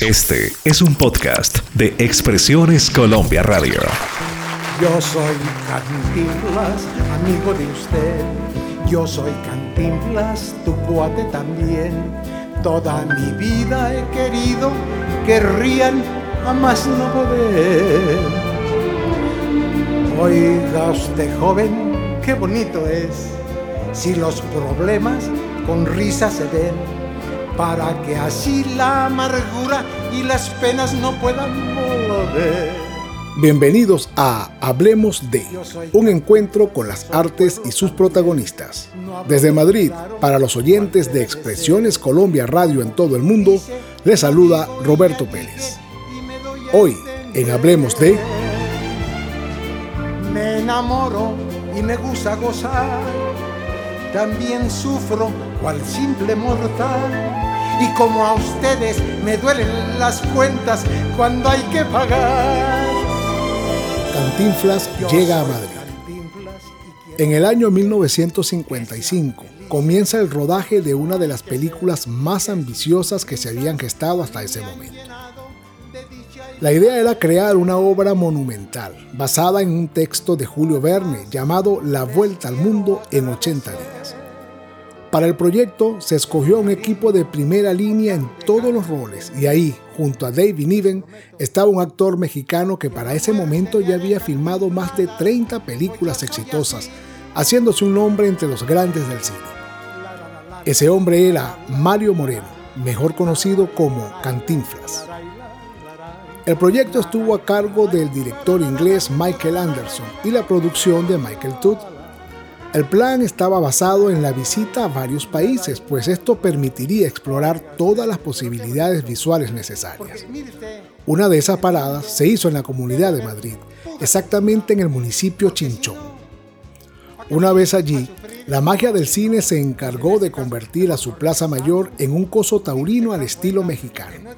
Este es un podcast de Expresiones Colombia Radio. Yo soy Cantinflas, amigo de usted. Yo soy Cantinflas, tu cuate también. Toda mi vida he querido que rían a más no poder. Oiga usted, joven, qué bonito es si los problemas con risa se ven, para que así la amargura y las penas no puedan mover. Bienvenidos a Hablemos de, un encuentro con las artes y sus protagonistas. Desde Madrid, para los oyentes de Expresiones Colombia Radio en todo el mundo, les saluda Roberto Pérez. Hoy, en Hablemos de... Me enamoro y me gusta gozar también sufro cual simple mortal. Y como a ustedes me duelen las cuentas cuando hay que pagar. Cantinflas llega a Madrid. En el año 1955 comienza el rodaje de una de las películas más ambiciosas que se habían gestado hasta ese momento. La idea era crear una obra monumental basada en un texto de Julio Verne llamado La Vuelta al Mundo en 80 días. Para el proyecto se escogió un equipo de primera línea en todos los roles y ahí, junto a David Niven, estaba un actor mexicano que para ese momento ya había filmado más de 30 películas exitosas, haciéndose un nombre entre los grandes del cine. Ese hombre era Mario Moreno, mejor conocido como Cantinflas. El proyecto estuvo a cargo del director inglés Michael Anderson y la producción de Michael Todd. El plan estaba basado en la visita a varios países, pues esto permitiría explorar todas las posibilidades visuales necesarias. Una de esas paradas se hizo en la Comunidad de Madrid, exactamente en el municipio Chinchón. Una vez allí, la magia del cine se encargó de convertir a su Plaza Mayor en un coso taurino al estilo mexicano.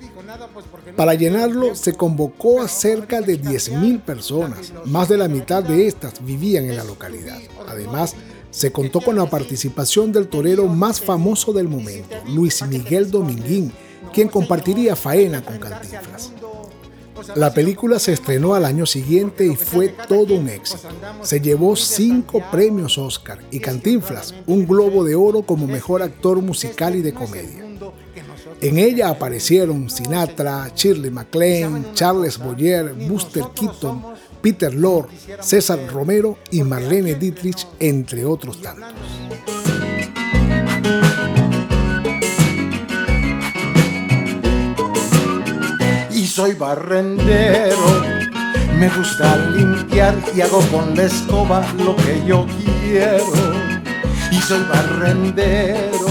Para llenarlo se convocó a cerca de 10.000 personas. Más de la mitad de estas vivían en la localidad. Además, se contó con la participación del torero más famoso del momento, Luis Miguel Dominguín, quien compartiría faena con Cantinflas. La película se estrenó al año siguiente y fue todo un éxito. Se llevó cinco premios Oscar y Cantinflas un Globo de Oro como mejor actor musical y de comedia. En ella aparecieron Sinatra, Shirley MacLaine, Charles Boyer, Buster Keaton, Peter Lorre, César Romero y Marlene Dietrich, entre otros tantos. Soy barrendero, me gusta limpiar y hago con la escoba lo que yo quiero. Y soy barrendero,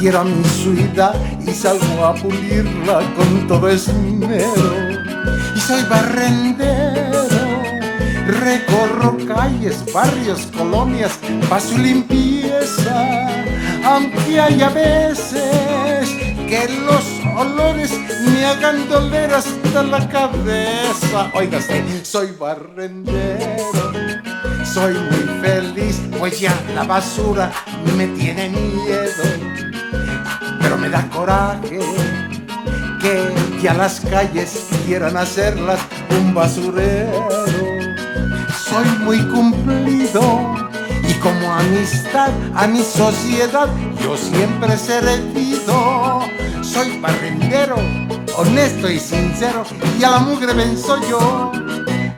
quiero a mi ciudad y salgo a pulirla con todo esmero. Y soy barrendero, recorro calles, barrios, colonias, para su limpieza, aunque haya veces que los olores me hagan doler hasta la cabeza. Oiga, soy barrendero, soy muy feliz, pues ya la basura me tiene miedo pero me da coraje que ya las calles quieran hacerlas un basurero. Soy muy cumplido y como amistad a mi sociedad yo siempre seré debido. Soy barrendero, honesto y sincero y a la mugre venzo yo.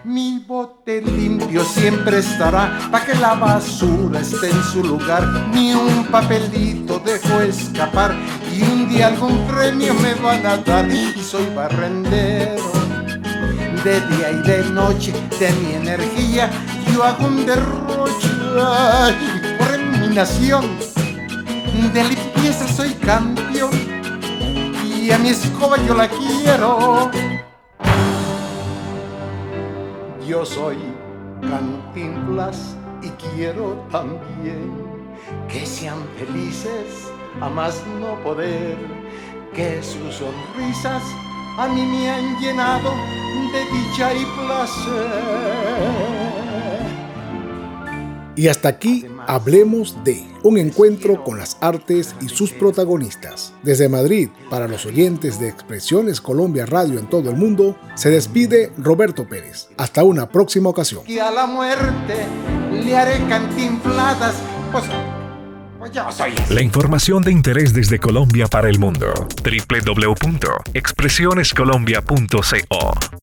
Mi bote limpio siempre estará para que la basura esté en su lugar. Ni un papelito dejo escapar y un día algún premio me van a dar. Y soy barrendero de día y de noche de mi energía. Yo hago un derroche ay, por eliminación. De limpieza soy campeón y a mi escoba yo la quiero. Yo soy Cantinflas y quiero también que sean felices a más no poder, que sus sonrisas a mí me han llenado de dicha y placer. Y hasta aquí hablemos de un encuentro con las artes y sus protagonistas. Desde Madrid, para los oyentes de Expresiones Colombia Radio en todo el mundo, se despide Roberto Pérez. Hasta una próxima ocasión. Y a la muerte le haré cantinfladas, pues, pues yo soy La información de interés desde Colombia para el mundo. www.expresionescolombia.co